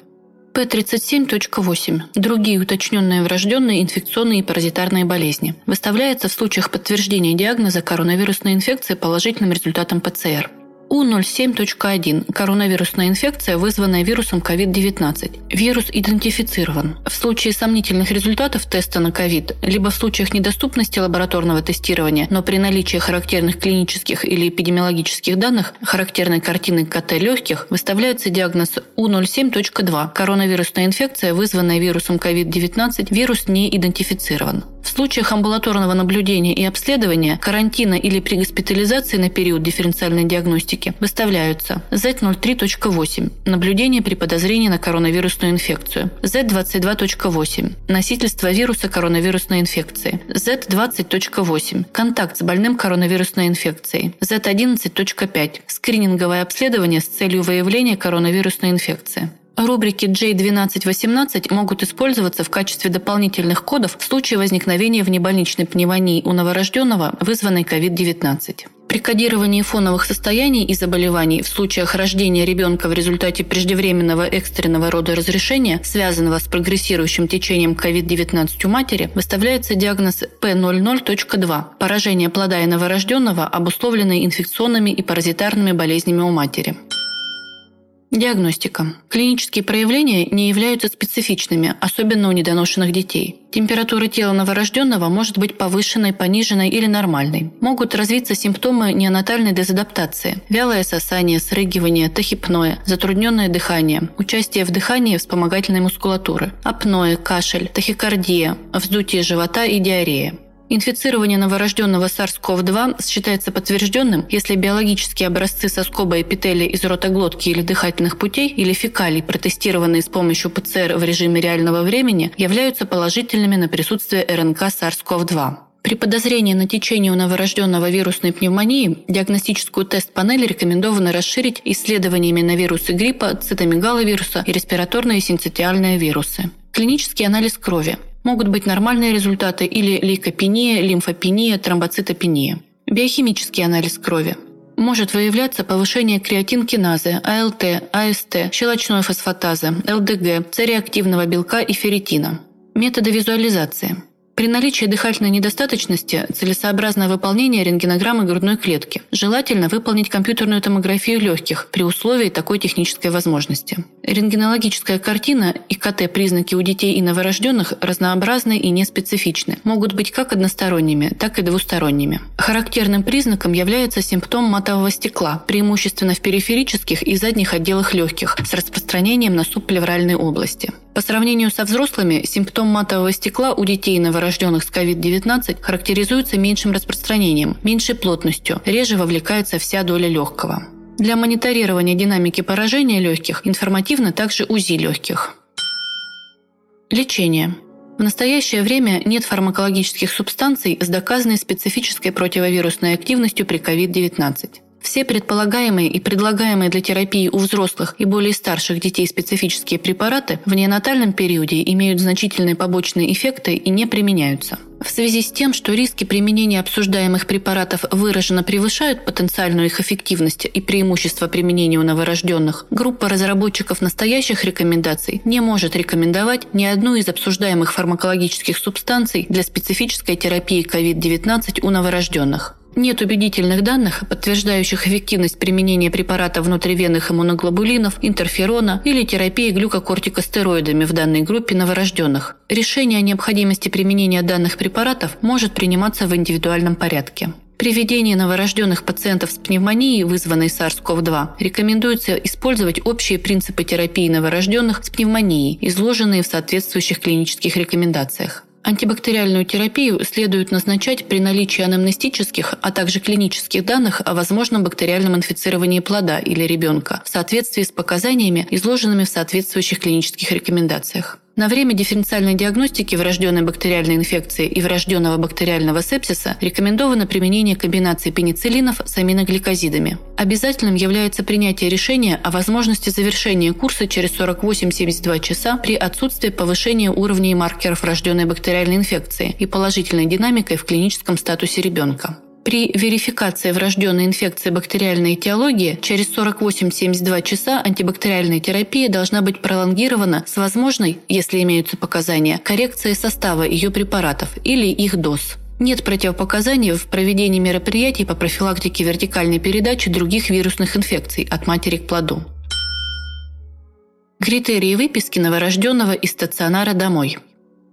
Speaker 2: П37.8. Другие уточненные врожденные инфекционные и паразитарные болезни. Выставляется в случаях подтверждения диагноза коронавирусной инфекции положительным результатом ПЦР. У07.1 – коронавирусная инфекция, вызванная вирусом COVID-19. Вирус идентифицирован. В случае сомнительных результатов теста на COVID, либо в случаях недоступности лабораторного тестирования, но при наличии характерных клинических или эпидемиологических данных, характерной картины КТ легких, выставляется диагноз У07.2 – коронавирусная инфекция, вызванная вирусом COVID-19, вирус не идентифицирован. В случаях амбулаторного наблюдения и обследования, карантина или при госпитализации на период дифференциальной диагностики выставляются Z03.8 – наблюдение при подозрении на коронавирусную инфекцию, Z22.8 – носительство вируса коронавирусной инфекции, Z20.8 – контакт с больным коронавирусной инфекцией, Z11.5 – скрининговое обследование с целью выявления коронавирусной инфекции. Рубрики J1218 могут использоваться в качестве дополнительных кодов в случае возникновения внебольничной пневмонии у новорожденного, вызванной COVID-19. При кодировании фоновых состояний и заболеваний в случаях рождения ребенка в результате преждевременного экстренного рода разрешения, связанного с прогрессирующим течением COVID-19 у матери, выставляется диагноз P00.2 – поражение плода и новорожденного, обусловленное инфекционными и паразитарными болезнями у матери. Диагностика. Клинические проявления не являются специфичными, особенно у недоношенных детей. Температура тела новорожденного может быть повышенной, пониженной или нормальной. Могут развиться симптомы неонатальной дезадаптации – вялое сосание, срыгивание, тахипноэ, затрудненное дыхание, участие в дыхании вспомогательной мускулатуры, апноэ, кашель, тахикардия, вздутие живота и диарея. Инфицирование новорожденного SARS-CoV-2 считается подтвержденным, если биологические образцы соскоба эпителия из ротоглотки или дыхательных путей или фекалий, протестированные с помощью ПЦР в режиме реального времени, являются положительными на присутствие РНК SARS-CoV-2. При подозрении на течение у новорожденного вирусной пневмонии диагностическую тест-панель рекомендовано расширить исследованиями на вирусы гриппа, цитомегаловируса и респираторные синцитиальные вирусы. Клинический анализ крови. Могут быть нормальные результаты или лейкопения, лимфопения, тромбоцитопения. Биохимический анализ крови. Может выявляться повышение креатинкиназы, АЛТ, АСТ, щелочной фосфатазы, ЛДГ, цереактивного белка и ферритина. Методы визуализации. При наличии дыхательной недостаточности целесообразно выполнение рентгенограммы грудной клетки. Желательно выполнить компьютерную томографию легких при условии такой технической возможности. Рентгенологическая картина и КТ-признаки у детей и новорожденных разнообразны и неспецифичны. Могут быть как односторонними, так и двусторонними. Характерным признаком является симптом матового стекла, преимущественно в периферических и задних отделах легких, с распространением на субплевральной области. По сравнению со взрослыми, симптом матового стекла у детей новорожденных с COVID-19 характеризуется меньшим распространением, меньшей плотностью, реже вовлекается вся доля легкого. Для мониторирования динамики поражения легких информативно также УЗИ легких. Лечение. В настоящее время нет фармакологических субстанций с доказанной специфической противовирусной активностью при COVID-19. Все предполагаемые и предлагаемые для терапии у взрослых и более старших детей специфические препараты в неонатальном периоде имеют значительные побочные эффекты и не применяются. В связи с тем, что риски применения обсуждаемых препаратов выраженно превышают потенциальную их эффективность и преимущество применения у новорожденных, группа разработчиков настоящих рекомендаций не может рекомендовать ни одну из обсуждаемых фармакологических субстанций для специфической терапии COVID-19 у новорожденных. Нет убедительных данных, подтверждающих эффективность применения препарата внутривенных иммуноглобулинов, интерферона или терапии глюкокортикостероидами в данной группе новорожденных. Решение о необходимости применения данных препаратов может приниматься в индивидуальном порядке. При ведении новорожденных пациентов с пневмонией, вызванной SARS-CoV-2, рекомендуется использовать общие принципы терапии новорожденных с пневмонией, изложенные в соответствующих клинических рекомендациях. Антибактериальную терапию следует назначать при наличии анамнестических, а также клинических данных о возможном бактериальном инфицировании плода или ребенка в соответствии с показаниями, изложенными в соответствующих клинических рекомендациях. На время дифференциальной диагностики врожденной бактериальной инфекции и врожденного бактериального сепсиса рекомендовано применение комбинации пенициллинов с аминогликозидами. Обязательным является принятие решения о возможности завершения курса через 48-72 часа при отсутствии повышения уровней маркеров врожденной бактериальной инфекции и положительной динамикой в клиническом статусе ребенка. При верификации врожденной инфекции бактериальной этиологии через 48-72 часа антибактериальная терапия должна быть пролонгирована с возможной, если имеются показания, коррекцией состава ее препаратов или их доз. Нет противопоказаний в проведении мероприятий по профилактике вертикальной передачи других вирусных инфекций от матери к плоду. Критерии выписки новорожденного из стационара домой –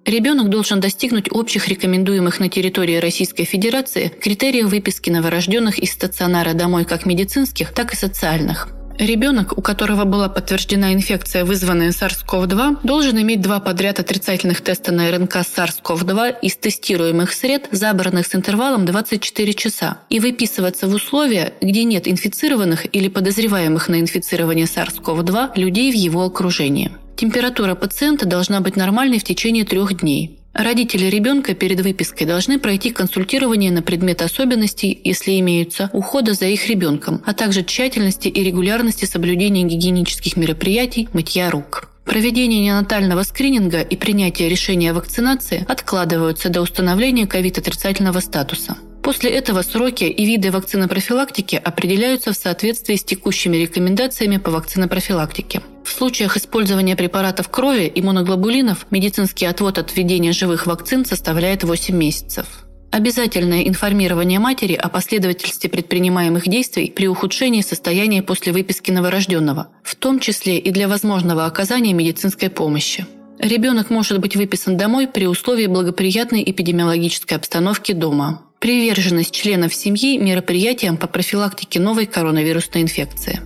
Speaker 2: Ребенок должен достигнуть общих рекомендуемых на территории Российской Федерации критериев выписки новорожденных из стационара домой как медицинских, так и социальных. Ребенок, у которого была подтверждена инфекция, вызванная SARS-CoV-2, должен иметь два подряд отрицательных теста на РНК SARS-CoV-2 из тестируемых сред, забранных с интервалом 24 часа, и выписываться в условия, где нет инфицированных или подозреваемых на инфицирование SARS-CoV-2 людей в его окружении. Температура пациента должна быть нормальной в течение трех дней. Родители ребенка перед выпиской должны пройти консультирование на предмет особенностей, если имеются, ухода за их ребенком, а также тщательности и регулярности соблюдения гигиенических мероприятий, мытья рук. Проведение неонатального скрининга и принятие решения о вакцинации откладываются до установления ковид-отрицательного статуса. После этого сроки и виды вакцинопрофилактики определяются в соответствии с текущими рекомендациями по вакцинопрофилактике. В случаях использования препаратов крови иммуноглобулинов медицинский отвод от введения живых вакцин составляет 8 месяцев. Обязательное информирование матери о последовательности предпринимаемых действий при ухудшении состояния после выписки новорожденного, в том числе и для возможного оказания медицинской помощи. Ребенок может быть выписан домой при условии благоприятной эпидемиологической обстановки дома. Приверженность членов семьи мероприятиям по профилактике новой коронавирусной инфекции.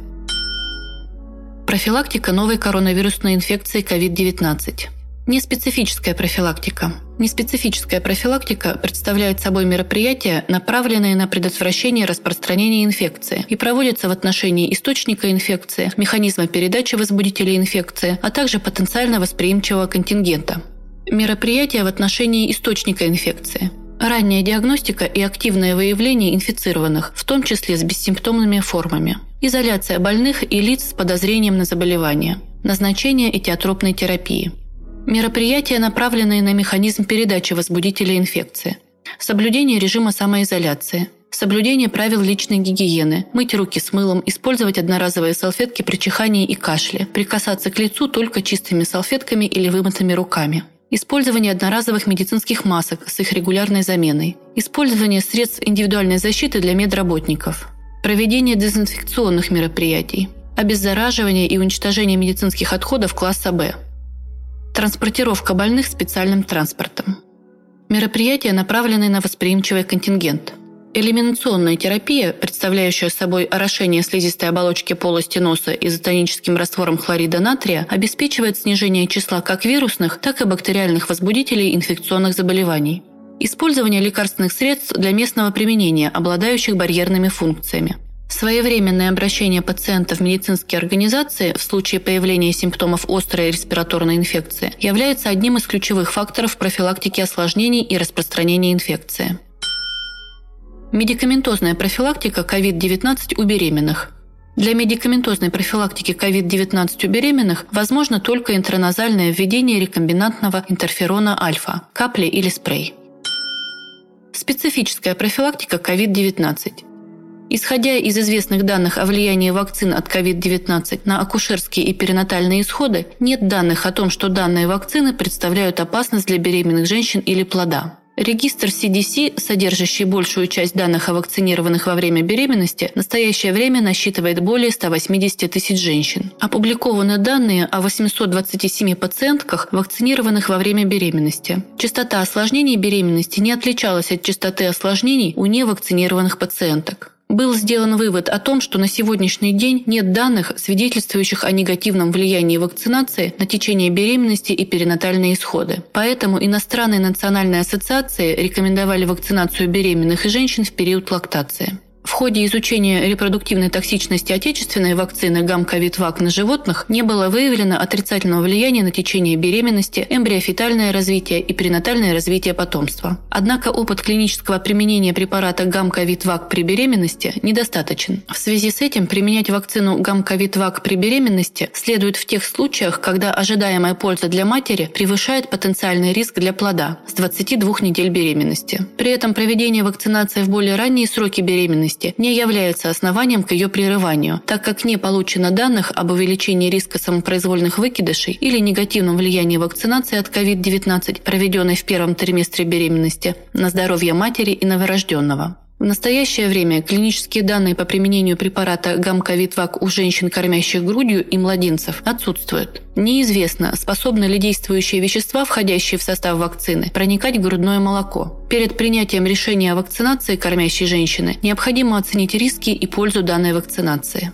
Speaker 2: Профилактика новой коронавирусной инфекции COVID-19. Неспецифическая профилактика. Неспецифическая профилактика представляет собой мероприятия, направленные на предотвращение распространения инфекции и проводится в отношении источника инфекции, механизма передачи возбудителя инфекции, а также потенциально восприимчивого контингента. Мероприятия в отношении источника инфекции. Ранняя диагностика и активное выявление инфицированных, в том числе с бессимптомными формами. Изоляция больных и лиц с подозрением на заболевание. Назначение этиотропной терапии – Мероприятия, направленные на механизм передачи возбудителя инфекции. Соблюдение режима самоизоляции. Соблюдение правил личной гигиены. Мыть руки с мылом, использовать одноразовые салфетки при чихании и кашле. Прикасаться к лицу только чистыми салфетками или вымытыми руками. Использование одноразовых медицинских масок с их регулярной заменой. Использование средств индивидуальной защиты для медработников. Проведение дезинфекционных мероприятий. Обеззараживание и уничтожение медицинских отходов класса Б. Транспортировка больных специальным транспортом. Мероприятия, направленные на восприимчивый контингент. Элиминационная терапия, представляющая собой орошение слизистой оболочки полости носа изотоническим раствором хлорида натрия, обеспечивает снижение числа как вирусных, так и бактериальных возбудителей инфекционных заболеваний. Использование лекарственных средств для местного применения, обладающих барьерными функциями. Своевременное обращение пациента в медицинские организации в случае появления симптомов острой респираторной инфекции является одним из ключевых факторов профилактики осложнений и распространения инфекции. Медикаментозная профилактика COVID-19 у беременных. Для медикаментозной профилактики COVID-19 у беременных возможно только интраназальное введение рекомбинантного интерферона альфа, капли или спрей. Специфическая профилактика COVID-19. Исходя из известных данных о влиянии вакцин от COVID-19 на акушерские и перинатальные исходы, нет данных о том, что данные вакцины представляют опасность для беременных женщин или плода. Регистр CDC, содержащий большую часть данных о вакцинированных во время беременности, в настоящее время насчитывает более 180 тысяч женщин. Опубликованы данные о 827 пациентках, вакцинированных во время беременности. Частота осложнений беременности не отличалась от частоты осложнений у невакцинированных пациенток. Был сделан вывод о том, что на сегодняшний день нет данных, свидетельствующих о негативном влиянии вакцинации на течение беременности и перинатальные исходы. Поэтому иностранные национальные ассоциации рекомендовали вакцинацию беременных и женщин в период лактации. В ходе изучения репродуктивной токсичности отечественной вакцины гам-ковид-вак на животных не было выявлено отрицательного влияния на течение беременности, эмбриофетальное развитие и пренатальное развитие потомства. Однако опыт клинического применения препарата гам-ковид-вак при беременности недостаточен. В связи с этим применять вакцину гам-ковид-вак при беременности следует в тех случаях, когда ожидаемая польза для матери превышает потенциальный риск для плода с 22 недель беременности. При этом проведение вакцинации в более ранние сроки беременности беременности не является основанием к ее прерыванию, так как не получено данных об увеличении риска самопроизвольных выкидышей или негативном влиянии вакцинации от COVID-19, проведенной в первом триместре беременности, на здоровье матери и новорожденного. В настоящее время клинические данные по применению препарата гамковид-вак у женщин, кормящих грудью и младенцев, отсутствуют. Неизвестно, способны ли действующие вещества, входящие в состав вакцины, проникать в грудное молоко. Перед принятием решения о вакцинации кормящей женщины необходимо оценить риски и пользу данной вакцинации.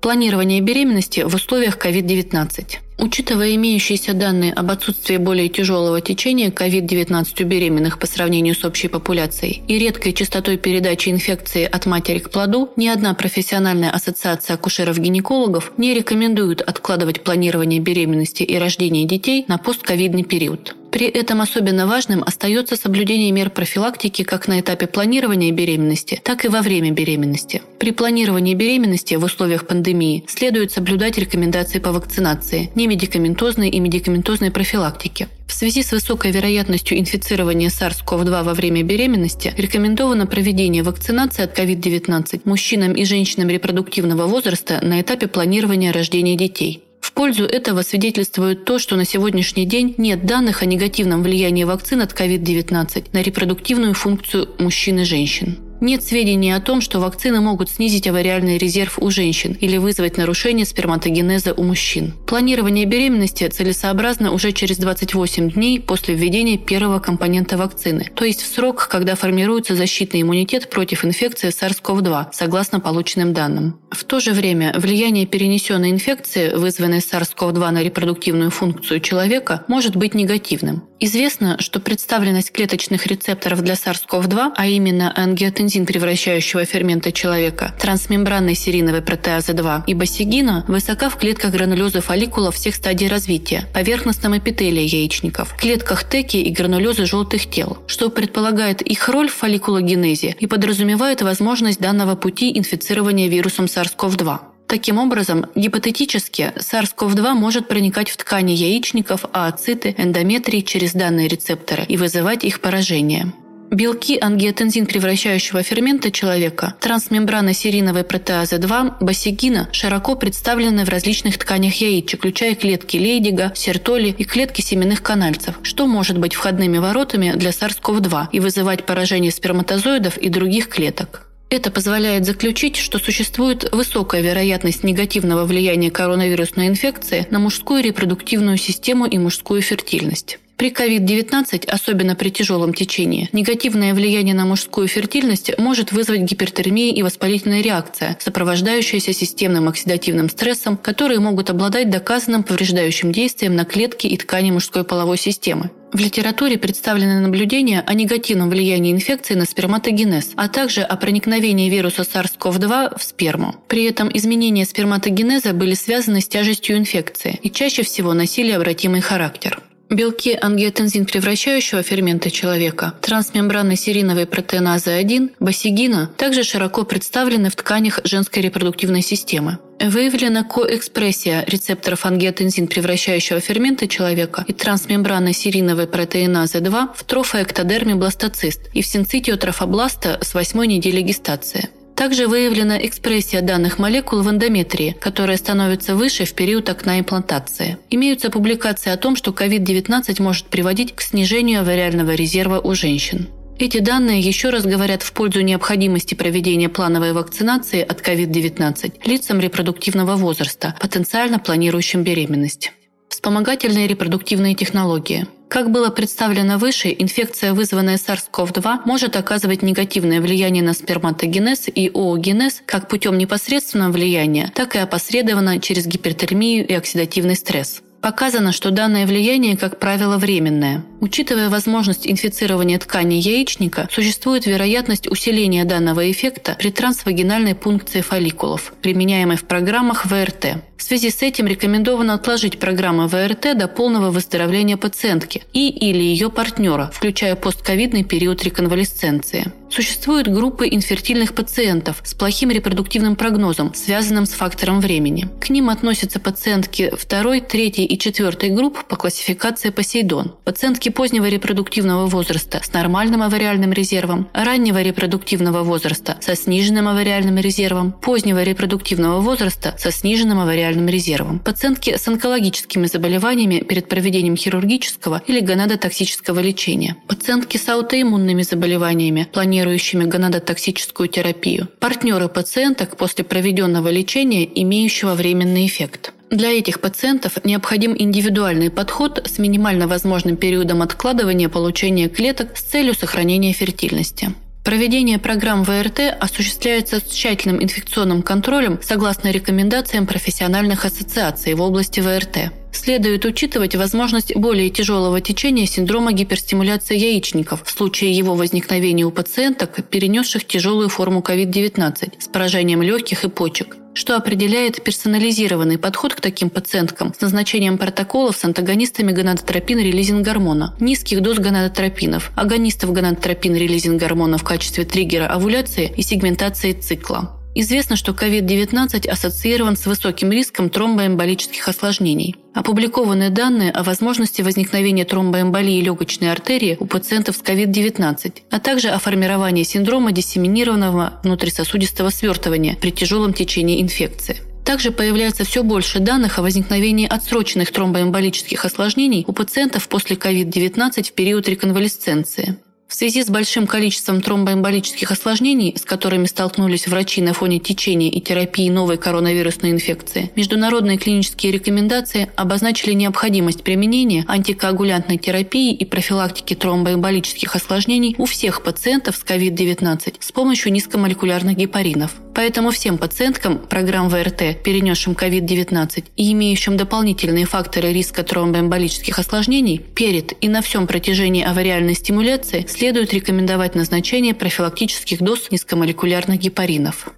Speaker 2: Планирование беременности в условиях COVID-19. Учитывая имеющиеся данные об отсутствии более тяжелого течения COVID-19 у беременных по сравнению с общей популяцией и редкой частотой передачи инфекции от матери к плоду, ни одна профессиональная ассоциация акушеров-гинекологов не рекомендует откладывать планирование беременности и рождения детей на постковидный период. При этом особенно важным остается соблюдение мер профилактики как на этапе планирования беременности, так и во время беременности. При планировании беременности в условиях пандемии следует соблюдать рекомендации по вакцинации, немедикаментозной и медикаментозной профилактике. В связи с высокой вероятностью инфицирования SARS-CoV-2 во время беременности рекомендовано проведение вакцинации от COVID-19 мужчинам и женщинам репродуктивного возраста на этапе планирования рождения детей. Пользу этого свидетельствует то, что на сегодняшний день нет данных о негативном влиянии вакцин от COVID-19 на репродуктивную функцию мужчин и женщин. Нет сведений о том, что вакцины могут снизить авариальный резерв у женщин или вызвать нарушение сперматогенеза у мужчин. Планирование беременности целесообразно уже через 28 дней после введения первого компонента вакцины, то есть в срок, когда формируется защитный иммунитет против инфекции SARS-CoV-2, согласно полученным данным. В то же время влияние перенесенной инфекции, вызванной SARS-CoV-2 на репродуктивную функцию человека, может быть негативным. Известно, что представленность клеточных рецепторов для SARS-CoV-2, а именно ангиотензин бензин превращающего фермента человека, трансмембранной сериновой протеазы 2 и басигина высока в клетках гранулезы фолликула всех стадий развития, поверхностном эпителии яичников, клетках теки и гранулезы желтых тел, что предполагает их роль в фолликулогенезе и подразумевает возможность данного пути инфицирования вирусом SARS-CoV-2. Таким образом, гипотетически SARS-CoV-2 может проникать в ткани яичников, ооциты, эндометрии через данные рецепторы и вызывать их поражение. Белки ангиотензин превращающего фермента человека, трансмембрана сериновой протеазы 2, басигина широко представлены в различных тканях яичек, включая клетки Лейдига, Сертоли и клетки семенных канальцев, что может быть входными воротами для SARS-CoV-2 и вызывать поражение сперматозоидов и других клеток. Это позволяет заключить, что существует высокая вероятность негативного влияния коронавирусной инфекции на мужскую репродуктивную систему и мужскую фертильность. При COVID-19, особенно при тяжелом течении, негативное влияние на мужскую фертильность может вызвать гипертермия и воспалительная реакция, сопровождающаяся системным оксидативным стрессом, которые могут обладать доказанным повреждающим действием на клетки и ткани мужской половой системы. В литературе представлены наблюдения о негативном влиянии инфекции на сперматогенез, а также о проникновении вируса SARS-CoV-2 в сперму. При этом изменения сперматогенеза были связаны с тяжестью инфекции и чаще всего носили обратимый характер. Белки ангиотензин превращающего фермента человека, трансмембранной сериновой протеиназы 1, басигина также широко представлены в тканях женской репродуктивной системы. Выявлена коэкспрессия рецепторов ангиотензин превращающего фермента человека и трансмембранной сериновой протеиназы 2 в трофоэктодерме бластоцист и в синцитио трофобласта с 8 недели гестации. Также выявлена экспрессия данных молекул в эндометрии, которая становится выше в период окна имплантации. Имеются публикации о том, что COVID-19 может приводить к снижению авариального резерва у женщин. Эти данные еще раз говорят в пользу необходимости проведения плановой вакцинации от COVID-19 лицам репродуктивного возраста, потенциально планирующим беременность. Вспомогательные репродуктивные технологии – как было представлено выше, инфекция, вызванная SARS-CoV-2, может оказывать негативное влияние на сперматогенез и оогенез как путем непосредственного влияния, так и опосредованно через гипертермию и оксидативный стресс. Показано, что данное влияние, как правило, временное. Учитывая возможность инфицирования ткани яичника, существует вероятность усиления данного эффекта при трансвагинальной пункции фолликулов, применяемой в программах ВРТ. В связи с этим рекомендовано отложить программу ВРТ до полного выздоровления пациентки и или ее партнера, включая постковидный период реконвалесценции. Существуют группы инфертильных пациентов с плохим репродуктивным прогнозом, связанным с фактором времени. К ним относятся пациентки второй, третьей и четвертой групп по классификации Посейдон, пациентки позднего репродуктивного возраста с нормальным авариальным резервом, раннего репродуктивного возраста со сниженным авариальным резервом, позднего репродуктивного возраста со сниженным авариальным артериальным резервом. Пациентки с онкологическими заболеваниями перед проведением хирургического или гонадотоксического лечения. Пациентки с аутоиммунными заболеваниями, планирующими гонадотоксическую терапию. Партнеры пациенток после проведенного лечения, имеющего временный эффект. Для этих пациентов необходим индивидуальный подход с минимально возможным периодом откладывания получения клеток с целью сохранения фертильности. Проведение программ ВРТ осуществляется с тщательным инфекционным контролем согласно рекомендациям профессиональных ассоциаций в области ВРТ. Следует учитывать возможность более тяжелого течения синдрома гиперстимуляции яичников в случае его возникновения у пациенток, перенесших тяжелую форму COVID-19 с поражением легких и почек. Что определяет персонализированный подход к таким пациенткам с назначением протоколов с антагонистами гонадотропин-релизинг гормона, низких доз гонадотропинов, агонистов гонадотропин-релизинг гормона в качестве триггера овуляции и сегментации цикла. Известно, что COVID-19 ассоциирован с высоким риском тромбоэмболических осложнений. Опубликованы данные о возможности возникновения тромбоэмболии легочной артерии у пациентов с COVID-19, а также о формировании синдрома диссеминированного внутрисосудистого свертывания при тяжелом течении инфекции. Также появляется все больше данных о возникновении отсроченных тромбоэмболических осложнений у пациентов после COVID-19 в период реконвалесценции. В связи с большим количеством тромбоэмболических осложнений, с которыми столкнулись врачи на фоне течения и терапии новой коронавирусной инфекции, международные клинические рекомендации обозначили необходимость применения антикоагулянтной терапии и профилактики тромбоэмболических осложнений у всех пациентов с COVID-19 с помощью низкомолекулярных гепаринов. Поэтому всем пациенткам программ ВРТ, перенесшим COVID-19 и имеющим дополнительные факторы риска тромбоэмболических осложнений, перед и на всем протяжении авариальной стимуляции следует рекомендовать назначение профилактических доз низкомолекулярных гепаринов.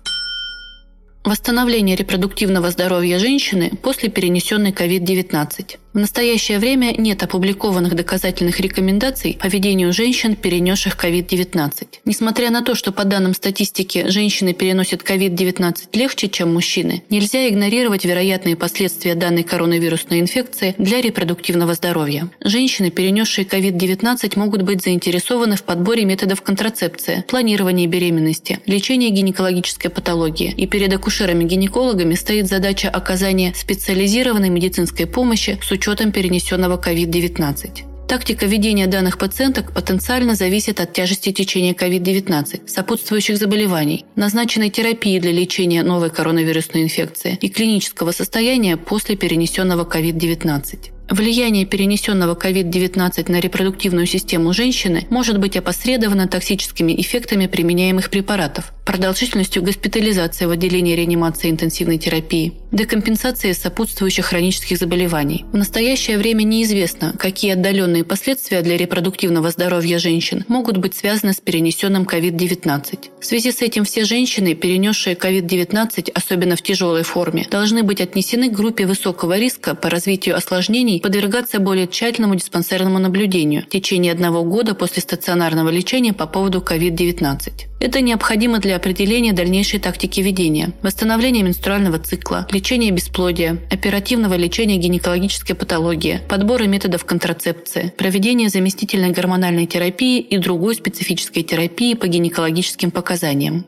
Speaker 2: Восстановление репродуктивного здоровья женщины после перенесенной COVID-19. В настоящее время нет опубликованных доказательных рекомендаций по ведению женщин, перенесших COVID-19. Несмотря на то, что по данным статистики женщины переносят COVID-19 легче, чем мужчины, нельзя игнорировать вероятные последствия данной коронавирусной инфекции для репродуктивного здоровья. Женщины, перенесшие COVID-19, могут быть заинтересованы в подборе методов контрацепции, планировании беременности, лечении гинекологической патологии. И перед акушерами-гинекологами стоит задача оказания специализированной медицинской помощи с учетом перенесенного COVID-19. Тактика ведения данных пациенток потенциально зависит от тяжести течения COVID-19, сопутствующих заболеваний, назначенной терапии для лечения новой коронавирусной инфекции и клинического состояния после перенесенного COVID-19. Влияние перенесенного COVID-19 на репродуктивную систему женщины может быть опосредовано токсическими эффектами применяемых препаратов, продолжительностью госпитализации в отделении реанимации интенсивной терапии, декомпенсацией сопутствующих хронических заболеваний. В настоящее время неизвестно, какие отдаленные последствия для репродуктивного здоровья женщин могут быть связаны с перенесенным COVID-19. В связи с этим все женщины, перенесшие COVID-19, особенно в тяжелой форме, должны быть отнесены к группе высокого риска по развитию осложнений подвергаться более тщательному диспансерному наблюдению в течение одного года после стационарного лечения по поводу COVID-19. Это необходимо для определения дальнейшей тактики ведения, восстановления менструального цикла, лечения бесплодия, оперативного лечения гинекологической патологии, подбора методов контрацепции, проведения заместительной гормональной терапии и другой специфической терапии по гинекологическим показаниям.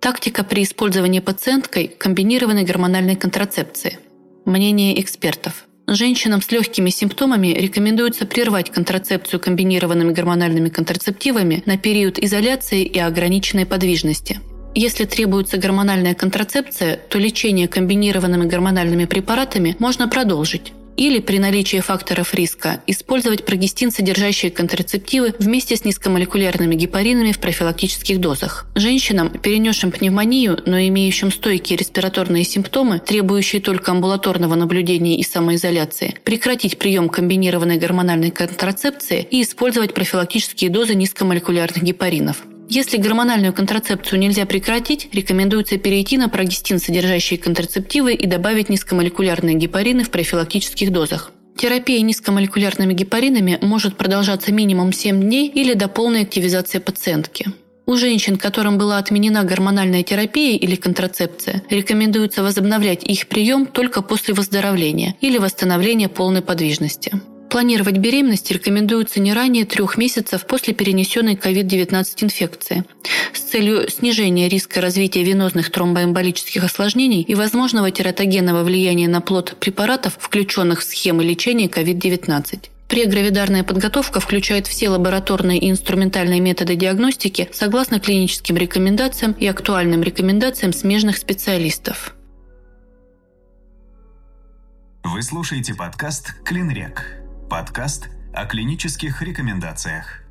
Speaker 2: Тактика при использовании пациенткой комбинированной гормональной контрацепции. Мнение экспертов. Женщинам с легкими симптомами рекомендуется прервать контрацепцию комбинированными гормональными контрацептивами на период изоляции и ограниченной подвижности. Если требуется гормональная контрацепция, то лечение комбинированными гормональными препаратами можно продолжить или при наличии факторов риска использовать прогестин, содержащие контрацептивы вместе с низкомолекулярными гепаринами в профилактических дозах. Женщинам, перенесшим пневмонию, но имеющим стойкие респираторные симптомы, требующие только амбулаторного наблюдения и самоизоляции, прекратить прием комбинированной гормональной контрацепции и использовать профилактические дозы низкомолекулярных гепаринов. Если гормональную контрацепцию нельзя прекратить, рекомендуется перейти на прогестин, содержащие контрацептивы, и добавить низкомолекулярные гепарины в профилактических дозах. Терапия низкомолекулярными гепаринами может продолжаться минимум 7 дней или до полной активизации пациентки. У женщин, которым была отменена гормональная терапия или контрацепция, рекомендуется возобновлять их прием только после выздоровления или восстановления полной подвижности. Планировать беременность рекомендуется не ранее трех месяцев после перенесенной COVID-19 инфекции с целью снижения риска развития венозных тромбоэмболических осложнений и возможного тератогенного влияния на плод препаратов, включенных в схемы лечения COVID-19. Прегравидарная подготовка включает все лабораторные и инструментальные методы диагностики согласно клиническим рекомендациям и актуальным рекомендациям смежных специалистов.
Speaker 1: Вы слушаете подкаст «Клинрек». Подкаст о клинических рекомендациях.